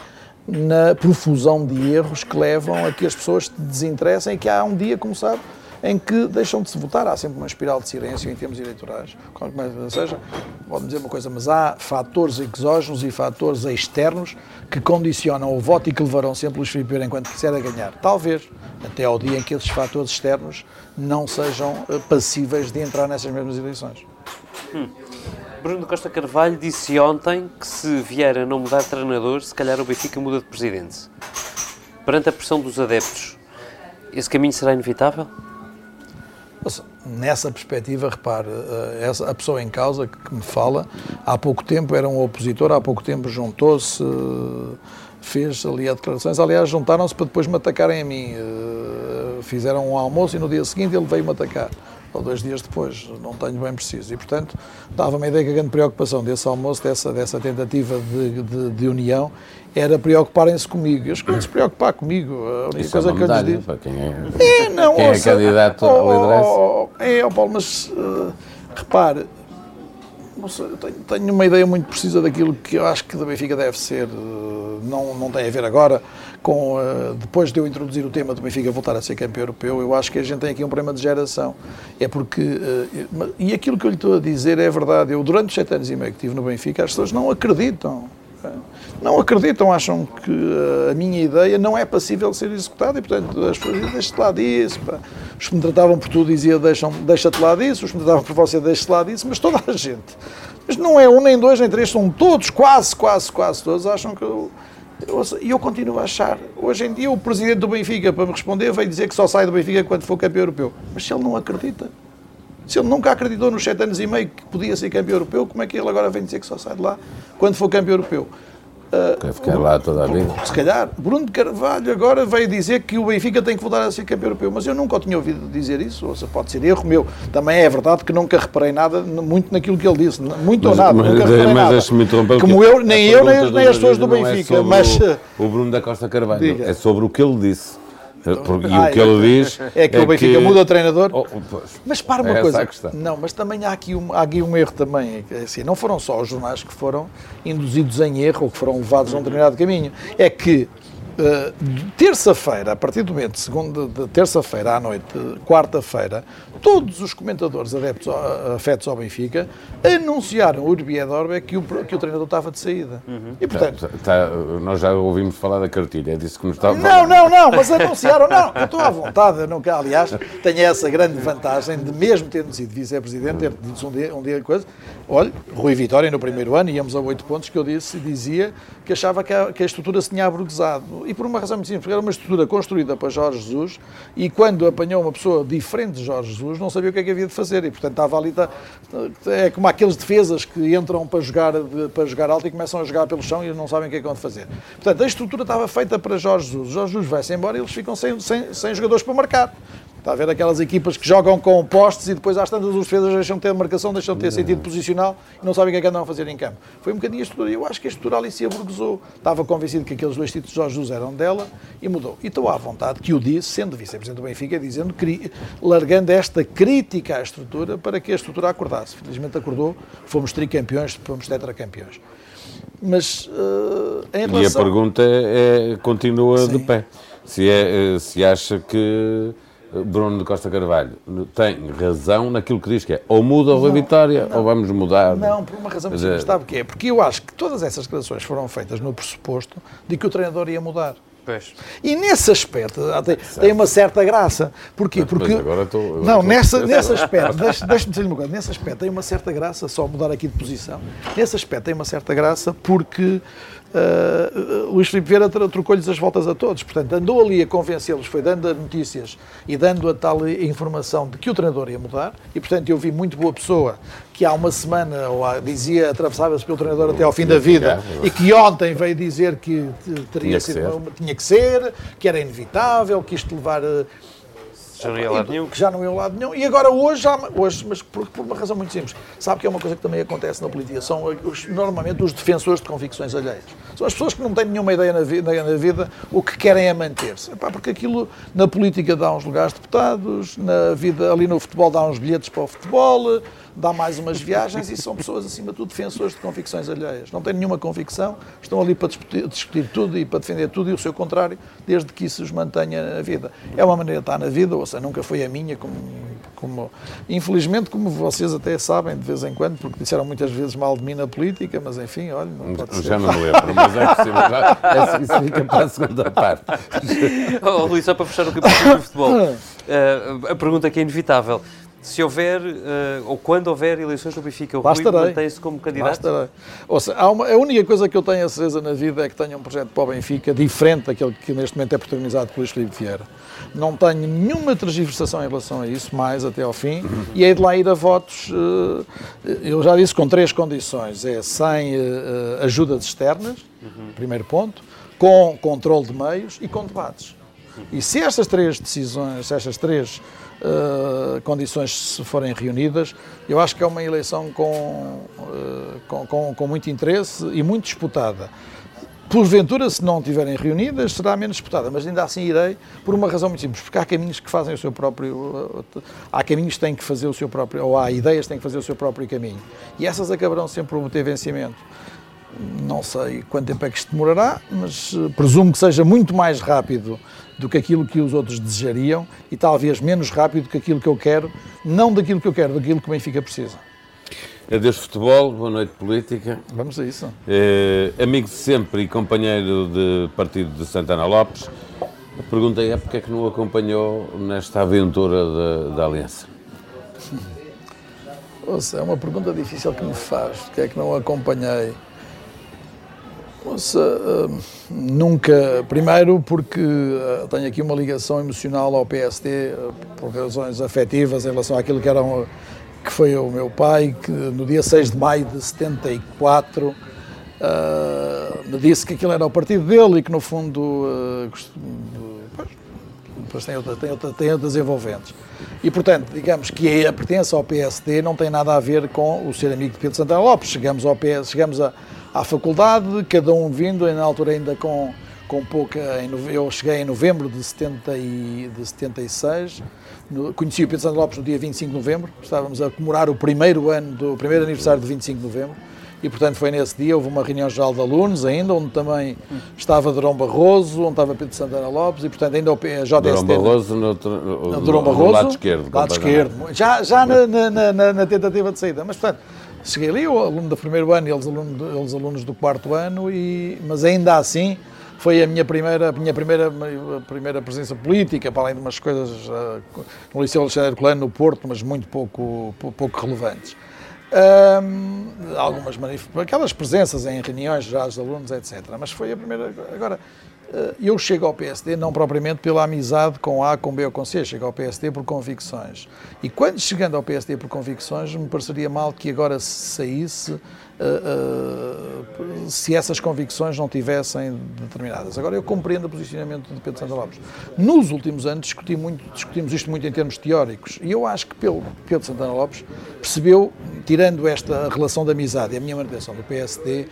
na profusão de erros que levam a que as pessoas se desinteressem e que há um dia, como sabe, em que deixam de se votar. Há sempre uma espiral de silêncio em termos eleitorais. Ou seja, pode dizer uma coisa, mas há fatores exógenos e fatores externos que condicionam o voto e que levarão sempre os Filipe enquanto quiser a ganhar. Talvez até ao dia em que esses fatores externos não sejam eh, passíveis de entrar nessas mesmas eleições. Hum. Bruno Costa Carvalho disse ontem que se vier a não mudar de treinador, se calhar o Benfica muda de presidente. Perante a pressão dos adeptos, esse caminho será inevitável? Nessa perspectiva, repare, eh, essa, a pessoa em causa que me fala, há pouco tempo era um opositor, há pouco tempo juntou-se, fez ali declarações. Aliás, juntaram-se para depois me atacarem a mim. Eh, fizeram um almoço e no dia seguinte ele veio-me atacar ou dois dias depois, não tenho bem preciso. E, portanto, dava-me a ideia que a grande preocupação desse almoço, dessa, dessa tentativa de, de, de união, era preocuparem-se comigo. Eles queriam se preocupar comigo. A única Isso coisa é que eu lhes digo. Quem é, é, não, quem é ouça, é candidato oh, à liderança. Oh, é, oh, Paulo, mas uh, repare, sei, tenho, tenho, uma ideia muito precisa daquilo que eu acho que da Benfica deve ser. Uh, não, não tem a ver agora com, uh, depois de eu introduzir o tema do Benfica voltar a ser campeão europeu, eu acho que a gente tem aqui um problema de geração. É porque, uh, e aquilo que eu lhe estou a dizer é verdade, eu durante os sete anos e meio que estive no Benfica, as pessoas não acreditam. Não acreditam, acham que a minha ideia não é passível ser executada e, portanto, as pessoas dizem, deixa-te lá disso. Pá. Os que me tratavam por tudo diziam, deixa-te lá disso, os que me tratavam por você, deixa-te lá disso, mas toda a gente. Mas não é um, nem dois, nem três, são todos, quase, quase, quase todos, acham que eu e eu continuo a achar. Hoje em dia, o presidente do Benfica, para me responder, veio dizer que só sai do Benfica quando for campeão europeu. Mas se ele não acredita, se ele nunca acreditou nos sete anos e meio que podia ser campeão europeu, como é que ele agora vem dizer que só sai de lá quando for campeão europeu? Quer ficar lá toda a vida? Se calhar. Bruno de Carvalho agora veio dizer que o Benfica tem que voltar a ser campeão europeu, mas eu nunca o tinha ouvido dizer isso, ou seja, pode ser erro meu. Também é verdade que nunca reparei nada muito naquilo que ele disse, muito mas, ou nada, mas, nunca reparei mas nada. Como eu, nem eu, nem, nem as pessoas do é Benfica, é mas... O, o, Bruno da Costa Carvalho, diga. é sobre o que ele disse. Porque, e o que ele diz é que é o Benfica que... muda o treinador. Oh, mas para uma é coisa. Não, mas também há aqui, um, há aqui um erro também. É assim, não foram só os jornais que foram induzidos em erro ou que foram levados a um determinado caminho. É que Uh, terça-feira, a partir do momento, segunda, de terça-feira à noite, quarta-feira, todos os comentadores adeptos, afetos ao Benfica anunciaram, urbi et orbe, que o, que o treinador estava de saída. Uhum. E, portanto... Tá, tá, nós já ouvimos falar da cartilha, é disso que nos estava Não, não, não, mas anunciaram, não, eu estou à vontade, eu nunca, aliás, tenho essa grande vantagem de, mesmo tendo sido vice-presidente, ter dito um dia, um dia de coisa, olha, Rui Vitória no primeiro ano, íamos a oito pontos, que eu disse, dizia que achava que a, que a estrutura se tinha aburguesado. E por uma razão muito simples, porque era uma estrutura construída para Jorge Jesus, e quando apanhou uma pessoa diferente de Jorge Jesus, não sabia o que é que havia de fazer e, portanto, estava ali. Tá, é como aqueles defesas que entram para jogar, para jogar alto e começam a jogar pelo chão e não sabem o que é que vão fazer. Portanto, a estrutura estava feita para Jorge Jesus. Jorge Jesus vai-se embora e eles ficam sem, sem, sem jogadores para marcar. Está a ver aquelas equipas que jogam com postes e depois às tantas os defesas deixam de ter marcação, deixam de ter sentido posicional e não sabem o que é que andam a fazer em campo. Foi um bocadinho a estrutura. Eu acho que a estrutura ali se aburguesou. Estava convencido que aqueles dois títulos de Jorge Jesus eram dela e mudou. E estou à vontade que o disse, sendo vice-presidente do Benfica, dizendo, largando esta crítica à estrutura para que a estrutura acordasse. Felizmente acordou, fomos tricampeões, fomos tetracampeões. Mas uh, em relação... E a pergunta é, continua Sim. de pé. Se, é, eh, se acha que Bruno de Costa Carvalho tem razão naquilo que diz que é ou muda ou a vitória não, ou vamos mudar. Não, por uma razão simples. Sabe o que é? Porque eu acho que todas essas declarações foram feitas no pressuposto de que o treinador ia mudar. Pois. E nesse aspecto tem, tem, uma certa graça. Porquê? Porque. agora estou, agora não, nessa, nesse aspecto, deixe-me dizer uma coisa, nesse aspecto tem uma certa graça, só mudar aqui de posição. Nesse aspecto tem uma certa graça porque uh, Luís Filipe Vieira trocou-lhes as voltas a todos. Portanto, andou ali a convencê-los, foi dando notícias e dando a tal informação de que o treinador ia mudar. E, portanto, eu vi muito boa pessoa que há uma semana ou há, dizia atravessava-se pelo treinador até ao fim da vida e que ontem veio dizer que teria tinha sido, que tinha que ser, que era inevitável, que isto levar eh, já não ia lado nenhum. Que já não ia lado nenhum. E agora hoje, já, hoje mas por, por, uma razão muito simples. Sabe que é uma coisa que também acontece na política. São os, normalmente os defensores de convicções alheias. São as pessoas que não têm nenhuma ideia na vida, na vida o que querem é manter-se. Porque aquilo na política dá uns lugares de deputados, na vida ali no futebol dá uns bilhetes para o futebol, dá mais umas viagens e são pessoas, acima de tudo, defensores de convicções alheias. Não têm nenhuma convicção, estão ali para discutir, discutir, tudo e para defender tudo e o seu contrário, desde que isso os mantenha na vida. É uma maneira de estar na vida, ou seja, nunca foi a minha, como, como infelizmente, como vocês até sabem de vez em quando, porque disseram muitas vezes mal de mim na política, mas enfim, olha, não pode Já ser. não me lembro, mas é possível, já, é, isso fica para a segunda parte. oh, Luís, só para fechar o capítulo do futebol, uh, a pergunta que é inevitável se houver, uh, ou quando houver eleições no Benfica, o Rui mantém-se como candidato? Bastarei. Ou seja, uma, a única coisa que eu tenho a certeza na vida é que tenho um projeto para o Benfica diferente daquele que neste momento é protagonizado por Luís Filipe Vieira. Não tenho nenhuma transversação em relação a isso, mais até ao fim, uhum. e é de lá ir a votos, uh, eu já disse, com três condições. É sem uh, ajudas externas, uhum. primeiro ponto, com controle de meios e com debates. E se estas três decisões, se estas três uh, condições se forem reunidas, eu acho que é uma eleição com, uh, com, com, com, muito interesse e muito disputada. Porventura, se não estiverem reunidas, será menos disputada, mas ainda assim irei por uma razão muito simples, porque há caminhos que fazem o seu próprio. Há caminhos que têm que fazer o seu próprio. ou há ideias que têm que fazer o seu próprio caminho. E essas acabarão sempre por ter vencimento. Não sei quanto tempo é que isto demorará, mas eh, presumo que seja muito mais rápido do que aquilo que os outros desejariam e talvez menos rápido do que aquilo que eu quero, não daquilo que eu quero, daquilo que o Benfica precisa. Adeus futebol, boa noite política. Vamos a isso. É, amigo de sempre e companheiro de partido de Santana Lopes, a pergunta é porque é que não acompanhou nesta aventura da, Aliança? Ouça, é uma pergunta difícil que me faz, porque é que não acompanhei. Uh, nunca. Primeiro, porque uh, tenho aqui uma ligação emocional ao PSD, uh, por razões afetivas, em relação àquilo que, era um, que foi o meu pai, que no dia 6 de maio de 74 me disse que aquilo era o partido dele e que, no fundo, depois tem, outra, tem, outra, tem outras envolventes. E, portanto, digamos que a pertença ao PSD não tem nada a ver com o ser amigo de Pedro Santana Lopes. Chegamos, ao PS, chegamos a à faculdade, cada um vindo, na altura ainda com, com pouca. Eu cheguei em novembro de, 70 e, de 76, no, conheci o Pedro Santos Lopes no dia 25 de novembro, estávamos a comemorar o primeiro ano, do primeiro aniversário de 25 de novembro. E, portanto, foi nesse dia, houve uma reunião geral de alunos ainda, onde também estava Durão Barroso, onde estava Pedro Santana Lopes, e, portanto, ainda o JST... Durão Barroso no, no, no, Durão Barroso, lado esquerdo. Lado esquerdo, já, já na, na, na, na, tentativa de saída. Mas, portanto, cheguei ali, o aluno do primeiro ano eles, aluno, eles alunos do quarto ano, e, mas ainda assim foi a minha primeira, a minha primeira, primeira presença política, para além de umas coisas uh, no Liceu Alexandre Colano, no Porto, mas muito pouco, pouco relevantes. Um, algumas aquelas presenças em reuniões já dos alunos, etc. Mas foi a primeira. Agora, eu chego ao PSD não propriamente pela amizade com A, com B ou com C, chego ao PSD por convicções. E quando chegando ao PSD por convicções, me pareceria mal que agora saísse uh, se essas convicções não tivessem determinadas. Agora, eu compreendo o posicionamento de Pedro Santa Lopes. Nos últimos anos discuti muito, discutimos isto muito em termos teóricos e eu acho que Pedro Santana Lopes percebeu, tirando esta relação de amizade e a minha manutenção do PSD,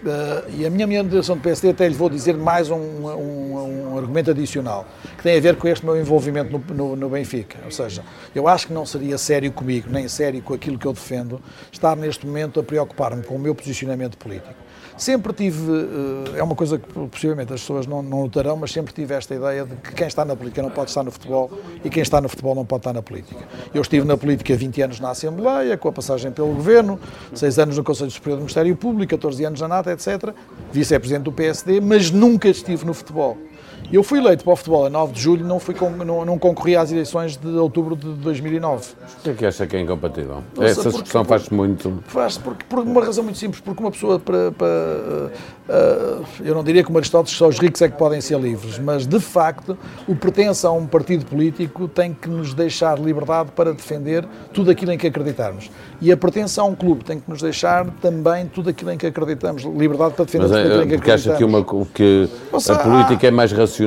Uh, e a minha manutenção do PSD até lhe vou dizer mais um, um, um, argumento adicional, que tem a ver com este meu envolvimento no, no, no, Benfica. Ou seja, eu acho que não seria sério comigo, nem sério com aquilo que eu defendo, estar neste momento a preocupar-me com o meu posicionamento político. Sempre tive, uh, é uma coisa que possivelmente as pessoas não, não notarão, mas sempre tive esta ideia de que quem está na política não pode estar no futebol e quem está no futebol não pode estar na política. Eu estive na política 20 anos na Assembleia, com a passagem pelo Governo, 6 anos no Conselho Superior do Ministério Público, 14 anos na NATO, etc. Vice-presidente do PSD, mas nunca estive no futebol. Eu fui eleito para o futebol a 9 de julho, não, fui com, não, não concorri às eleições de outubro de 2009. O que é que acha que é incompatível? Nossa, Essa discussão faz-se muito. Faz porque, por uma razão muito simples, porque uma pessoa para. para uh, eu não diria que o Aristóteles só os ricos é que podem ser livres, mas de facto o pertence a um partido político tem que nos deixar liberdade para defender tudo aquilo em que acreditarmos. E a pertença a um clube tem que nos deixar também tudo aquilo em que acreditamos, liberdade para defender mas, tudo aquilo em que acreditamos. Porque acha que, uma, que Ouça, a política há... é mais racional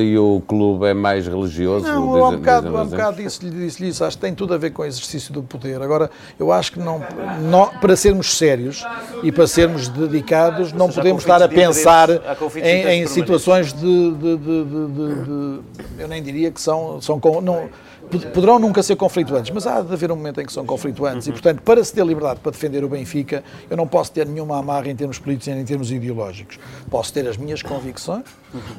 e o clube é mais religioso? Não, eu há um bocado, há um bocado disse-lhe disse isso. Acho que tem tudo a ver com o exercício do poder. Agora, eu acho que não, não para sermos sérios e para sermos dedicados, não podemos estar a pensar em, em situações de, de, de, de, Eu nem diria que são. são não, poderão nunca ser conflituantes, mas há de haver um momento em que são conflituantes. E, portanto, para se ter liberdade para defender o Benfica, eu não posso ter nenhuma amarra em termos políticos nem em termos ideológicos. Posso ter as minhas convicções,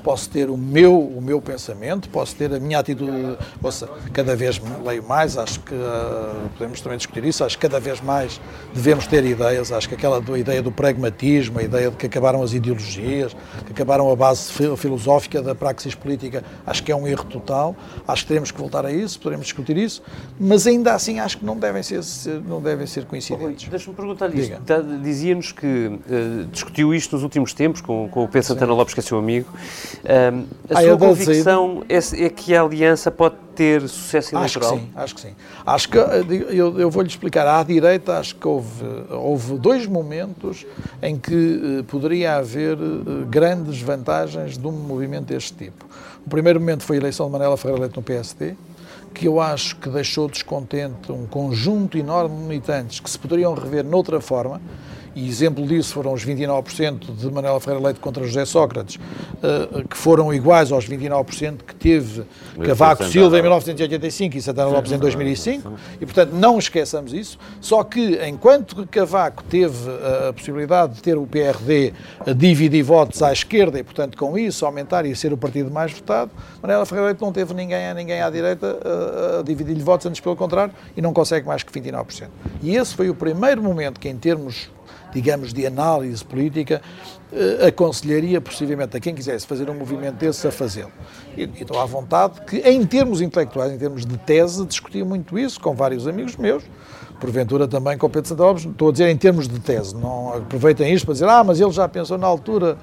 posso ter o meu, o meu pensamento, posso ter a minha atitude. Ouça, cada vez leio mais, acho que uh, podemos também discutir isso, acho que cada vez mais devemos ter ideias, acho que aquela do, ideia do pragmatismo, a ideia de que acabaram as ideologias, que acabaram a base filosófica da praxis política, acho que é um erro total, acho que teremos que voltar a isso poderemos discutir isso, mas ainda assim acho que não devem ser, não devem ser coincidentes. Deixa-me perguntar-lhe isto. Tá, dizia-nos que uh, discutiu isto nos últimos tempos com, com o Pedro Santana Lopes, que é seu amigo. Uh, a ah, sua convicção é, é, que a aliança pode ter sucesso eleitoral? Acho que sim, acho que sim. Acho que, eh, eu, eu vou-lhe explicar, à direita acho que houve, houve dois momentos em que uh, poderia haver grandes vantagens de um movimento deste tipo. O primeiro momento foi a eleição de Manela Ferreira Leite no PSD, que eu acho que deixou descontente um conjunto enorme de militantes que se poderiam rever noutra forma e exemplo disso foram os 29% de Manuela Ferreira Leite contra José Sócrates, eh, que foram iguais aos 29% que teve Cavaco Silva em 1985 e Santana Lopes em 2005, e portanto não esqueçamos isso, só que enquanto Cavaco teve eh, a possibilidade de ter o PRD a dividir votos à esquerda e portanto com isso aumentar e ser o partido mais votado, Manuela Ferreira Leite não teve ninguém a ninguém à direita a dividir-lhe votos, antes pelo contrário, e não consegue mais que 29%. E esse foi o primeiro momento que em termos digamos, de análise política, eh, aconselharia possivelmente a quem quisesse fazer um movimento desse a fazê-lo. E, e estou à vontade que, em termos intelectuais, em termos de tese, discutia muito isso com vários amigos meus, porventura também com o Pedro Santa Lopes, estou a dizer em termos de tese, não aproveitem isto para dizer, ah, mas ele já pensou na altura,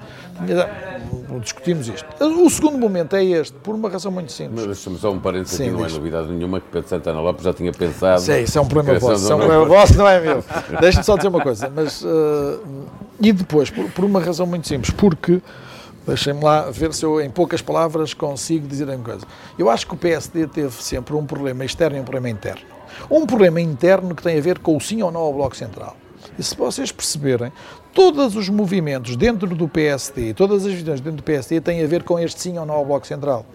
discutimos isto. O segundo momento é este, por uma razão muito simples. Mas deixa-me só um parênteses aqui, não é novidade nenhuma que Pedro Santana Lopes já tinha pensado. Sim, isso é um problema vosso, isso é um problema vosso, não é meu. Deixa-me só dizer uma coisa, mas, uh, e depois, por, por uma razão muito simples, porque Deixem-me lá ver se eu, em poucas palavras, consigo dizer uma coisa. Eu acho que o PSD teve sempre um problema externo e um problema interno. Um problema interno que tem a ver com o sim ou não ao Bloco Central. E se vocês perceberem, todos os movimentos dentro do PSD, todas as visões dentro do PSD têm a ver com este sim ou não ao Bloco Central.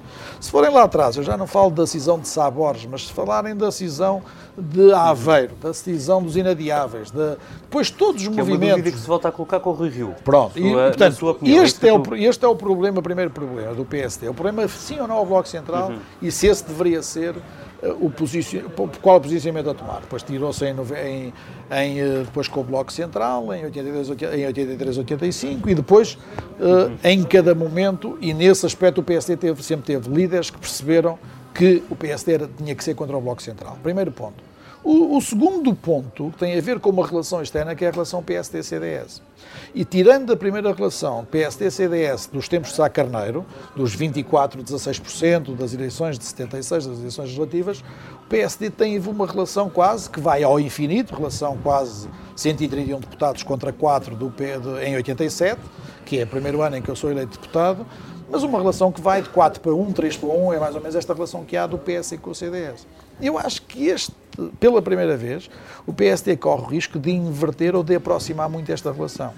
Se forem lá atrás, eu já não falo da cisão de Sabores, mas se falarem da cisão de Aveiro, da cisão dos inadiáveis, de, depois todos os que movimentos... É uma que se volta a colocar com o Rui Rio. Pronto, e, portanto, opinião, este, é o, este é o problema, o primeiro problema do PSD. O problema é sim ou não ao Bloco Central uhum. e se esse deveria ser o posicion... qual o posicionamento a tomar. Depois tirou-se em, em, em, eh, depois com o Bloco Central, em 83, em 83 85, e depois uh, em cada momento, e nesse aspecto o PSD teve, sempre teve líderes que perceberam que o PSD era, tinha que ser contra o Bloco Central. Primeiro ponto. O, o, segundo ponto tem a ver com uma relação externa, que é a relação PSD-CDS. E tirando a primeira relação PSD-CDS dos tempos de Sá Carneiro, dos 24, 16% das eleições de 76, das eleições legislativas, o PSD tem uma relação quase que vai ao infinito, relação quase 131 deputados contra 4 do, em 87, que é o primeiro ano em que eu sou eleito deputado, mas uma relação que vai de 4 para 1, 3 para 1, é mais ou menos esta relação que há do PS com o CDS. Eu acho que este, pela primeira vez, o PSD corre o risco de inverter ou de aproximar muito esta relação.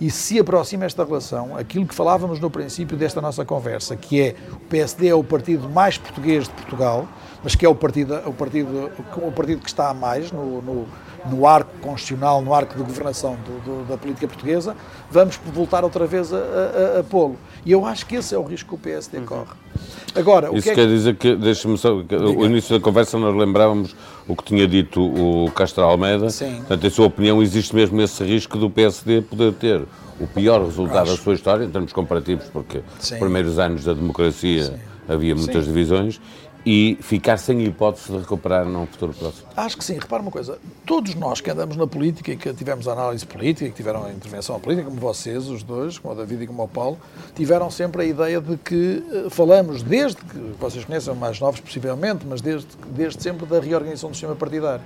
E se aproxima esta relação, aquilo que falávamos no princípio desta nossa conversa, que é o PSD é o partido mais português de Portugal, mas que é o partido, o partido, o partido que está a mais no, no no arco constitucional, no arco de governação do, do, da política portuguesa, vamos voltar outra vez a, a, a pô-lo. E eu acho que esse é o risco que o PSD uhum. corre. Agora, Isso que é quer que... dizer que, deixe-me só, o início da conversa nós lembrávamos o que tinha dito o Castro Almeida, Sim. portanto, em sua opinião, existe mesmo esse risco do PSD poder ter o pior resultado acho. da sua história, em termos comparativos, porque nos primeiros anos da democracia Sim. havia muitas Sim. divisões, e ficar sem hipótese de recuperar num futuro próximo? Acho que sim. Repara uma coisa. Todos nós que andamos na política e que tivemos análise política, que tiveram a intervenção política, como vocês, os dois, como o David e como o Paulo, tiveram sempre a ideia de que uh, falamos, desde que vocês conhecem mais novos, possivelmente, mas desde, desde sempre da reorganização do sistema partidário.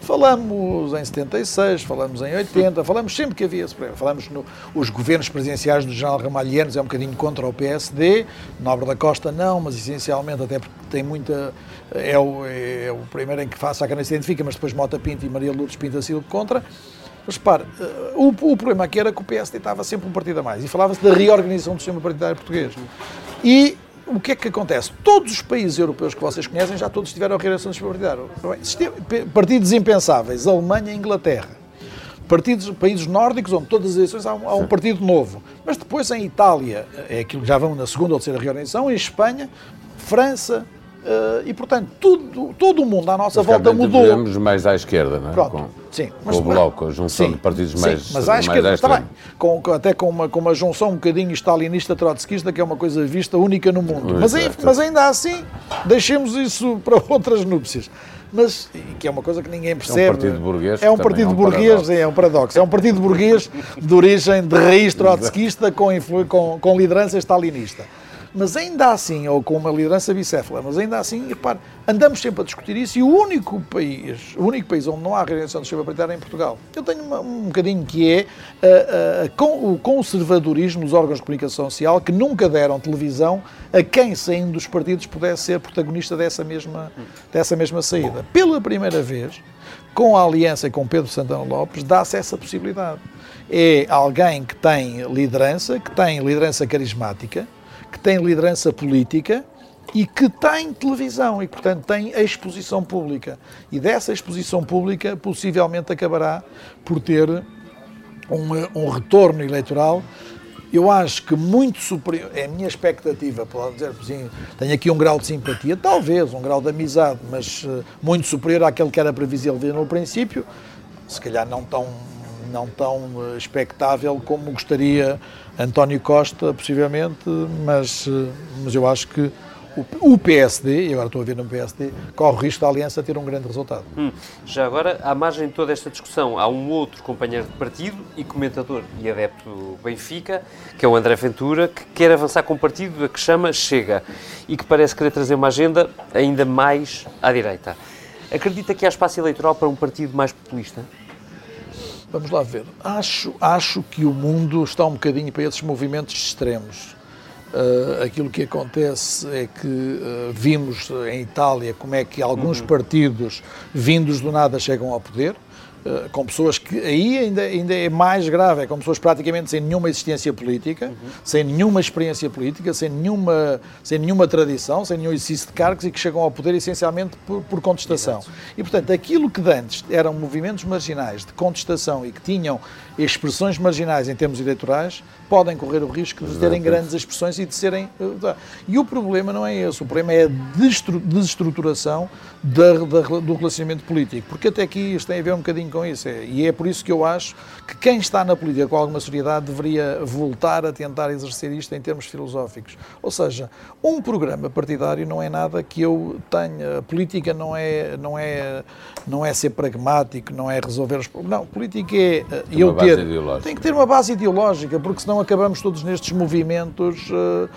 Falamos em 76, falamos em 80, falamos sempre que havia esse problema. Falamos nos no, governos presidenciais do general Ramalhianos, é um bocadinho contra o PSD, Nobre da Costa não, mas essencialmente até porque tem muita. É o, é o primeiro em que faça a cana se identifica, mas depois Mota Pinto e Maria Lourdes Pinto Silva contra. Mas repare, eh, o, o problema aqui era que o PSD estava sempre um partido a mais e falava-se da reorganização do sistema partidário português. E o que é que acontece? Todos os países europeus que vocês conhecem já todos tiveram reeleição sistema partidário. Partidos impensáveis, Alemanha e Inglaterra. Partidos, países nórdicos, onde todas as eleições há um, há um, partido novo. Mas depois em Itália, é aquilo que já vão na segunda ou terceira reorganização, em Espanha, França, Uh, e, portanto, tudo, todo o mundo à nossa mas, volta mudou. Vivemos mais à esquerda, não é? Pronto, com, sim. Mas, com o Bloco, a junção sim, de partidos sim, mais mas à esquerda, está bem. Com, até com uma, com uma junção um bocadinho stalinista, trotskista, que é uma coisa vista única no mundo. Mas, mas ainda assim, deixemos isso para outras núpcias mas que é uma coisa que ninguém percebe. É um partido burguês. É um partido é um burguês, é um paradoxo. É um partido burguês de origem de raiz trotskista com, com, com liderança stalinista. Mas ainda assim, ou com uma liderança bicéfala, mas ainda assim, repare, andamos sempre a discutir isso e o único país, o único país onde não há regeneração do sistema partidário é em Portugal. Eu tenho uma, um bocadinho que é uh, uh, com, o conservadorismo dos órgãos de comunicação social que nunca deram televisão a quem saindo dos partidos pudesse ser protagonista dessa mesma, dessa mesma saída. Pela primeira vez, com a aliança e com Pedro Santana Lopes, dá-se essa possibilidade. É alguém que tem liderança, que tem liderança carismática, tem liderança política e que tem televisão e, portanto, tem exposição pública. E dessa exposição pública, possivelmente acabará por ter um, um retorno eleitoral. Eu acho que muito superior, é a minha expectativa, pode dizer assim, tenho aqui um grau de simpatia, talvez um grau de amizade, mas uh, muito superior àquele que era previsível no princípio, se calhar não tão, não tão uh, expectável como gostaria António Costa, possivelmente, mas, mas eu acho que o, PSD, e agora estou a ver no PSD, corre o risco da aliança ter um grande resultado. Hum. Já agora, à margem de toda esta discussão, há um outro companheiro de partido e comentador e adepto do Benfica, que é o André Ventura, que quer avançar com um partido a que chama Chega e que parece querer trazer uma agenda ainda mais à direita. Acredita que há espaço eleitoral para um partido mais populista? Vamos lá ver. Acho, acho que o mundo está um bocadinho para esses movimentos extremos. Uh, aquilo que acontece é que uh, vimos em Itália como é que alguns uhum. partidos vindos do nada chegam ao poder. Eh, com pessoas que aí ainda, ainda é mais grave, é com pessoas praticamente sem nenhuma existência política, uhum. sem nenhuma experiência política, sem nenhuma, sem nenhuma tradição, sem nenhum exercício de cargos e que chegam ao poder essencialmente por, por contestação. Exato. E, portanto, aquilo que antes eram movimentos marginais de contestação e que tinham expressões marginais em termos eleitorais, podem correr o risco de terem grandes expressões e de serem. Eh, e o problema não é esse, o problema é a desestruturação da, da, do relacionamento político, porque até aqui isto tem a ver um bocadinho com isso. É, e é por isso que eu acho que quem está na política com alguma seriedade deveria voltar a tentar exercer isto em termos filosóficos. Ou seja, um programa partidário não é nada que eu tenha. A política não é, não é, não é ser pragmático, não é resolver os problemas. Não, política é tem eu ter. Tem que ter uma base ideológica, porque senão acabamos todos nestes movimentos, eh,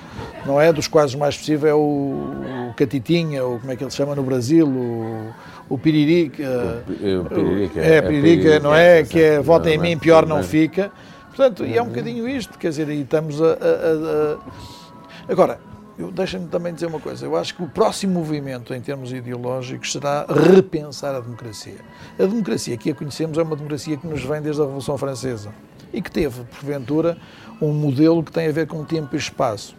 não é? Dos quais o mais possível é o, o Catitinha, ou como é que ele se chama no Brasil, o o Piririca. O, piririca é, é, Piririca, não é? é que é vota em mim, pior não fica. Portanto, e é um bocadinho isto, quer dizer, aí estamos a. a, a... Agora, deixa-me também dizer uma coisa. Eu acho que o próximo movimento, em termos ideológicos, será repensar a democracia. A democracia que a conhecemos é uma democracia que nos vem desde a Revolução Francesa e que teve, porventura, um modelo que tem a ver com tempo e espaço.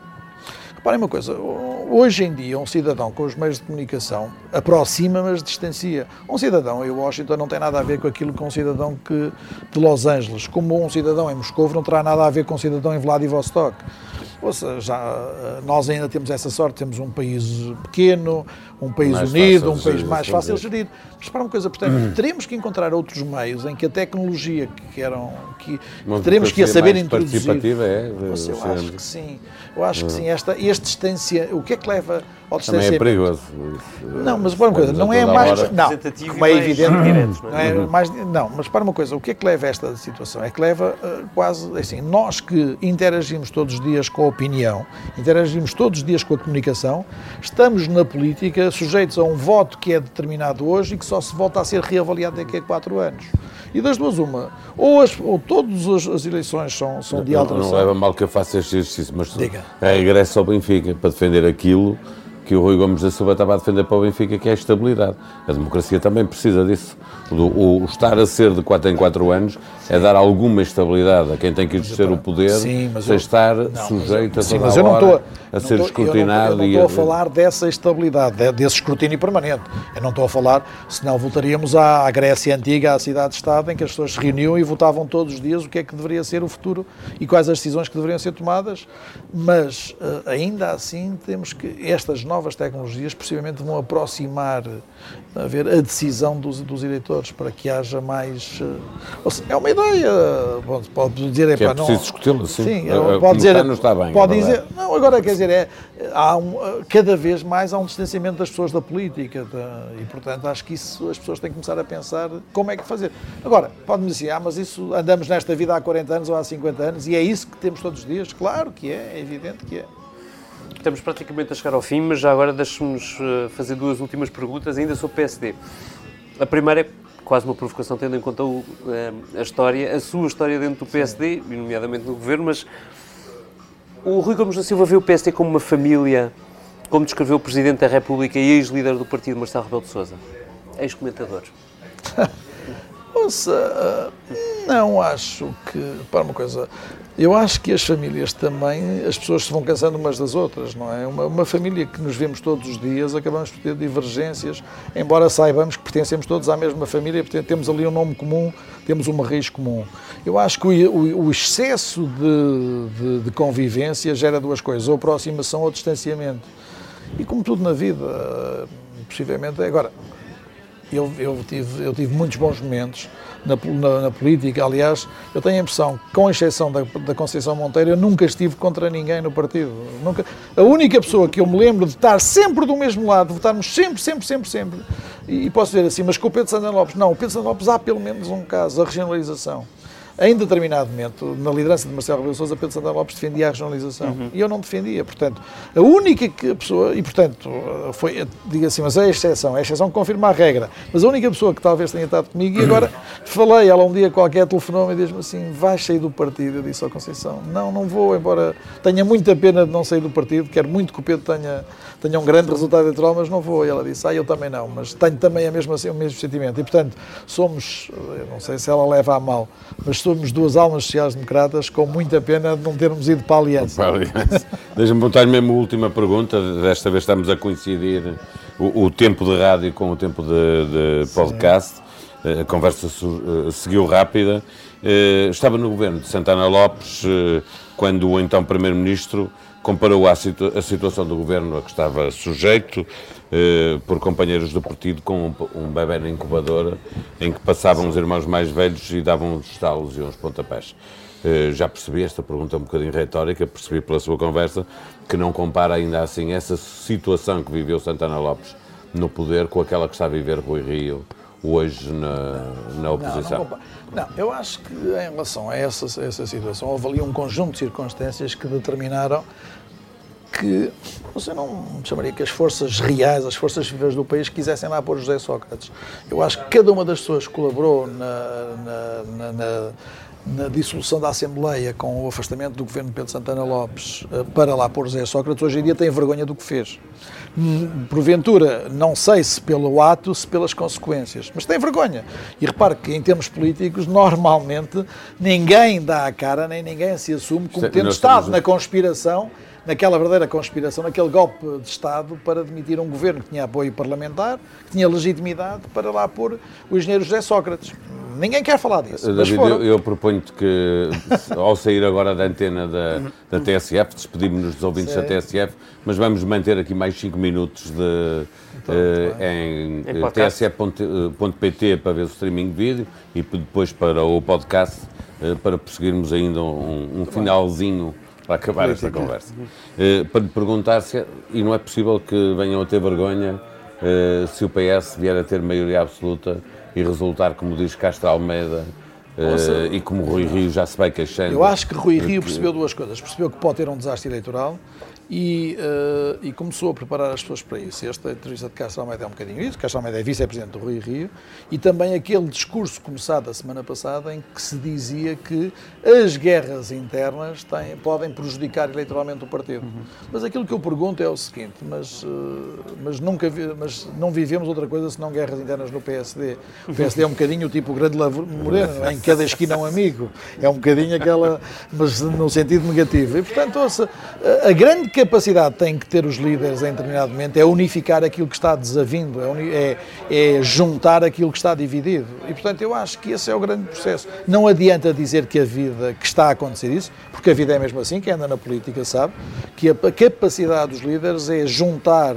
Reparem uma coisa, hoje em dia um cidadão com os meios de comunicação aproxima, mas distancia. Um cidadão em Washington não tem nada a ver com aquilo que um cidadão que, de Los Angeles, como um cidadão em Moscou não terá nada a ver com um cidadão em Vladivostok. Ou seja, nós ainda temos essa sorte, temos um país pequeno, um país mais unido, um país mais fácil de gerir. Mas para uma coisa, portanto, hum. teremos que encontrar outros meios em que a tecnologia que eram que, teremos que a saber introduzir. Participativa é, eu acho que sim. Eu acho que sim. Esta, este distância, o que é que leva ao distanciamento? Também é perigoso. Não, mas para uma coisa, não é mais. Não, como é evidente. Não, é uhum. mais, não, mas para uma coisa, o que é que leva a esta situação? É que leva uh, quase assim, nós que interagimos todos os dias com a opinião, interagimos todos os dias com a comunicação, estamos na política sujeitos a um voto que é determinado hoje e que só se volta a ser reavaliado daqui a quatro anos. E das duas, uma. Ou, as, ou todas as, as eleições são, são de alteração. Não, não leva mal que eu faça este exercício, mas Diga. regresso ao Benfica para defender aquilo que o Rui Gomes da Silva estava a defender para o Benfica, que é a estabilidade. A democracia também precisa disso. O, o, estar a ser de 4 em 4 anos é dar alguma estabilidade a quem tem que exercer o poder sim, sem eu, estar não, sujeito sim, a toda mas eu não estou, a ser estou, escrutinado. Eu não, eu não estou a, a falar dessa estabilidade, desse escrutínio permanente. Eu não estou a falar, senão voltaríamos à, à Grécia Antiga, à cidade-estado, em que as pessoas se reuniam e votavam todos os dias o que é que deveria ser o futuro e quais as decisões que deveriam ser tomadas, mas uh, ainda assim temos que, estas novas tecnologias possivelmente vão aproximar a, ver, a decisão dos, dos eleitores para que haja mais... Uh, seja, é uma ideia, pode, pode dizer... É, que é preciso discuti-la, sim. sim é, pode dizer, está, não está bem. Pode é dizer, não, agora quer dizer, é, há um, cada vez mais há um distanciamento das pessoas da política e, portanto, acho que isso as pessoas têm que começar a pensar como é que fazer. Agora, pode-me dizer, ah, mas isso andamos nesta vida há 40 anos ou há 50 anos e é isso que temos todos os dias? Claro que é, é evidente que é. Estamos praticamente a chegar ao fim, mas já agora deixe-nos eh, fazer duas últimas perguntas ainda sobre o PSD. A primeira é quase uma provocação, tendo em conta o, eh, a história, a sua história dentro do PSD, Sim. nomeadamente no governo, mas o Rui Gomes da Silva vê o PSD como uma família, como descreveu o Presidente da República e ex-líder do partido, Marcelo Rebelo de Sousa, ex-comentador. Ouça, não acho que. Para uma coisa. Eu acho que as famílias também, as pessoas se vão cansando umas das outras, não é? Uma, uma, família que nos vemos todos os dias, acabamos por ter divergências, embora saibamos que pertencemos todos à mesma família, portanto temos ali um nome comum, temos uma raiz comum. Eu acho que o, o, o excesso de, de, de convivência gera duas coisas, ou aproximação ou distanciamento. E como tudo na vida, possivelmente. Agora, eu, eu, tive, eu tive muitos bons momentos na, na, na, política. Aliás, eu tenho a impressão, com exceção da, da Conceição Monteiro, eu nunca estive contra ninguém no partido. Nunca, a única pessoa que eu me lembro de estar sempre do mesmo lado, de votarmos sempre, sempre, sempre, sempre, e, posso dizer assim, mas com o Pedro Santana Lopes, não, o Pedro Santana Lopes há pelo menos um caso, a regionalização em determinado momento, na liderança de Marcelo Rebelo Sousa, Pedro Santana Lopes defendia a regionalização. Uhum. E eu não defendia. Portanto, a única pessoa, e portanto, foi, diga assim, mas é a exceção, é a exceção que confirma a regra. Mas a única pessoa que talvez tenha estado comigo, e agora falei, ela um dia qualquer telefonou-me e diz-me assim: vais sair do partido? Eu disse ao Conceição: não, não vou, embora tenha muita pena de não sair do partido, quero muito que o Pedro tenha, tenha um grande resultado eleitoral, mas não vou. E ela disse: ah, eu também não, mas tenho também a mesma, o mesmo sentimento. E portanto, somos, eu não sei se ela leva a mal, mas somos duas almas sociais-democratas com muita pena de não termos ido para a Aliança. Para a Aliança. Deixa-me perguntar mesmo a última pergunta, desta vez estamos a coincidir o, o tempo de rádio com o tempo de, de podcast, Sim. a conversa eh, seguiu rápida. Eh, estava no governo de Santana Lopes eh, quando o então Primeiro-Ministro comparou a, situ a, situação do governo a que estava sujeito eh, por companheiros do partido com um, um bebê na incubadora em que passavam os irmãos mais velhos e davam uns estalos e uns pontapés. Eh, já percebi, esta pergunta é um bocadinho retórica, percebi pela sua conversa, que não compara ainda assim essa situação que viveu Santana Lopes no poder com aquela que está a viver Rui Rio hoje na, na oposição? Não, não, não, eu acho que em relação a essa, essa situação houve ali um conjunto de circunstâncias que determinaram que você não chamaria que as forças reais, as forças vivas do país quisessem lá pôr José Sócrates. Eu acho que cada uma das pessoas que colaborou na, na, na, na dissolução da Assembleia com o afastamento do governo de Pedro Santana Lopes eh, para lá pôr José Sócrates, hoje em dia tem vergonha do que fez. Hum, porventura, não sei se pelo ato, se pelas consequências, mas tem vergonha. E repare que, em termos políticos, normalmente ninguém dá a cara, nem ninguém se assume como tendo estado na conspiração naquela verdadeira conspiração, naquele golpe de Estado para demitir um governo que tinha apoio parlamentar, que tinha legitimidade para lá pôr o engenheiro José Sócrates. Ninguém quer falar disso. David, eu, eu proponho-te que, ao sair agora da antena da, da TSF, despedimos-nos dos ouvintes Sim. da TSF, mas vamos manter aqui mais 5 minutos de, então, uh, em, em tsf.pt para ver o streaming vídeo e depois para o podcast uh, para prosseguirmos ainda um, um finalzinho para acabar esta conversa. Uh, para lhe perguntar se, e não é possível que venham a ter vergonha uh, se o PS vier a ter maioria absoluta e resultar, como diz Castro Almeida, uh, e como Rui Rio já se vai queixando. Eu acho que Rui Rio percebeu duas coisas. Percebeu que pode ter um desastre eleitoral e, uh, e, começou a preparar as pessoas para isso. Esta entrevista de Castro Almeida é um bocadinho isso. Castro Almeida é vice-presidente do Rui Rio e também aquele discurso começado a semana passada em que se dizia que as guerras internas têm, podem prejudicar eleitoralmente o partido. Uhum. Mas aquilo que eu pergunto é o seguinte, mas, uh, mas, nunca vi, mas não vivemos outra coisa senão guerras internas no PSD. O PSD é um bocadinho o tipo grande Moreno, em cada esquina um amigo. É um bocadinho aquela, mas no sentido negativo. E, portanto, ouça, a grande capacidade têm que ter os líderes em determinado momento é unificar aquilo que está desavindo, é, é, é, juntar aquilo que está dividido. E, portanto, eu acho que esse é o grande processo. Não adianta dizer que a vida, que está a acontecer isso, porque a vida é mesmo assim, quem anda na política sabe, que a capacidade dos líderes é juntar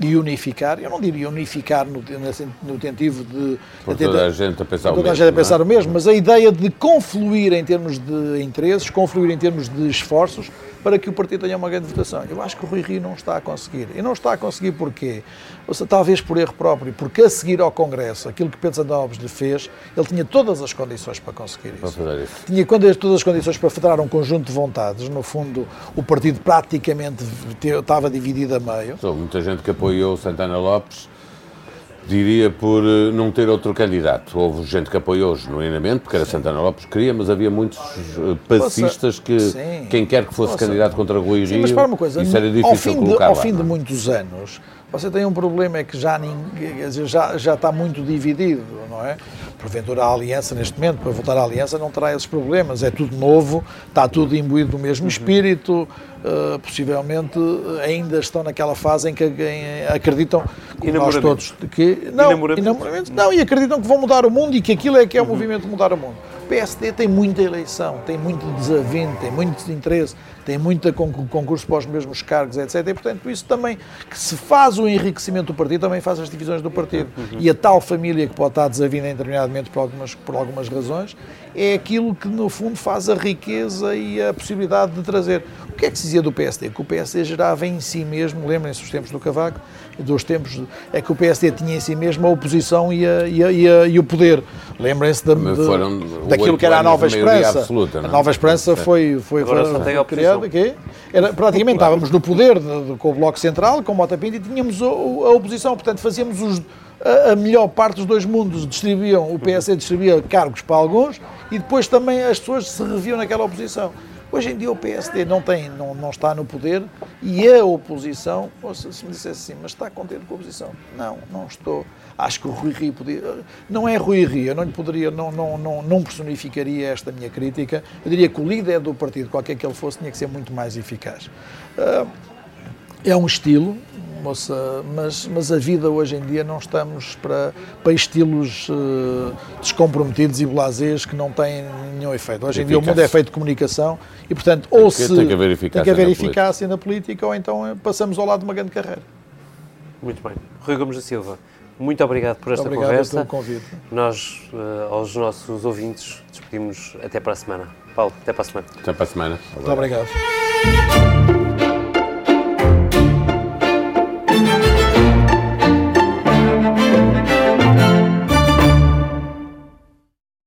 e unificar, eu não diria unificar no, no tentivo de... Por toda a gente a pensar o mesmo. a gente a pensar é? o mesmo, mas a ideia de confluir em termos de interesses, confluir em termos de esforços, para que o partido tenha uma grande votação. Eu acho que o Rui Rio não está a conseguir. E não está a conseguir porquê? Ou seja, talvez por erro próprio, porque a seguir ao Congresso, aquilo que Pedro Santos lhe fez, ele tinha todas as condições para conseguir isso. isso. Tinha todas as condições para federar um conjunto de vontades. No fundo, o partido praticamente estava dividido a meio. Sou muita gente que apoiou Santana Lopes diria por eh, não ter outro candidato. Houve gente que apoiou genuinamente, porque era Sim. Santana Lopes que queria, mas havia muitos eh, passistas que Sim. quem quer que fosse Poxa. candidato contra Rui Rio, mas para uma coisa, isso era difícil ao fim colocar de, Ao lá, fim de muitos anos, você tem um problema é que já, ninguém, já, já está muito dividido, não é? Porventura a aliança, neste momento, para voltar à aliança, não terá esses problemas. É tudo novo, está tudo imbuído do mesmo uhum. espírito, uh, possivelmente ainda estão naquela fase em que acreditam, como nós todos, que não, enamoramento. não, e acreditam que vão mudar o mundo e que aquilo é que é o uhum. movimento mudar o mundo. O PSD tem muita eleição, tem muito desavinho, tem muito interesse, tem muito concurso para os mesmos cargos, etc. E, portanto, isso também, que se faz o enriquecimento do partido, também faz as divisões do partido. Uhum. E a tal família que pode estar desavinda determinadamente por algumas, por algumas razões, é aquilo que, no fundo, faz a riqueza e a possibilidade de trazer. O que é que se dizia do PSD? Que o PSD gerava em si mesmo, lembrem-se dos tempos do Cavaco, dos tempos, é que o PSD tinha em si mesmo a oposição e, a, e, a, e, a, e o poder. Lembrem-se de, daquilo que era a Nova Esperança. Absoluta, a Nova Esperança foi, foi, foi, foi criada. Era, praticamente estávamos no poder de, de, com o Bloco Central, com o Mota Pinto, e tínhamos a, a oposição. Portanto, fazíamos os, a, a, melhor parte dos dois mundos. Distribuíam, o PSD distribuía cargos para alguns e depois também as pessoas se reviam naquela oposição. Hoje em dia o PSD não, tem, não, não está no poder e a oposição, se, se me dissesse assim, mas está contente com a oposição? Não, não estou. Acho que o Rui Rio podia. Não é Rui Rio, eu não lhe poderia, não, não, não, não personificaria esta minha crítica. Eu diria que o líder do partido, qualquer que ele fosse, tinha que ser muito mais eficaz. Ah, é um estilo, moça, mas, mas a vida hoje em dia não estamos para, para estilos uh, descomprometidos e blasés que não têm nenhum efeito. Hoje em dia o mundo é feito de comunicação e, portanto, ou se tem que haver eficácia, que haver eficácia na, política. na política ou então eh, passamos ao lado de uma grande carreira. Muito bem. Rui Gomes da Silva, muito obrigado por esta obrigado conversa. Pelo convite. Nós, uh, aos nossos ouvintes, despedimos até para a semana. Paulo, até para a semana. Até para a semana. Muito obrigado.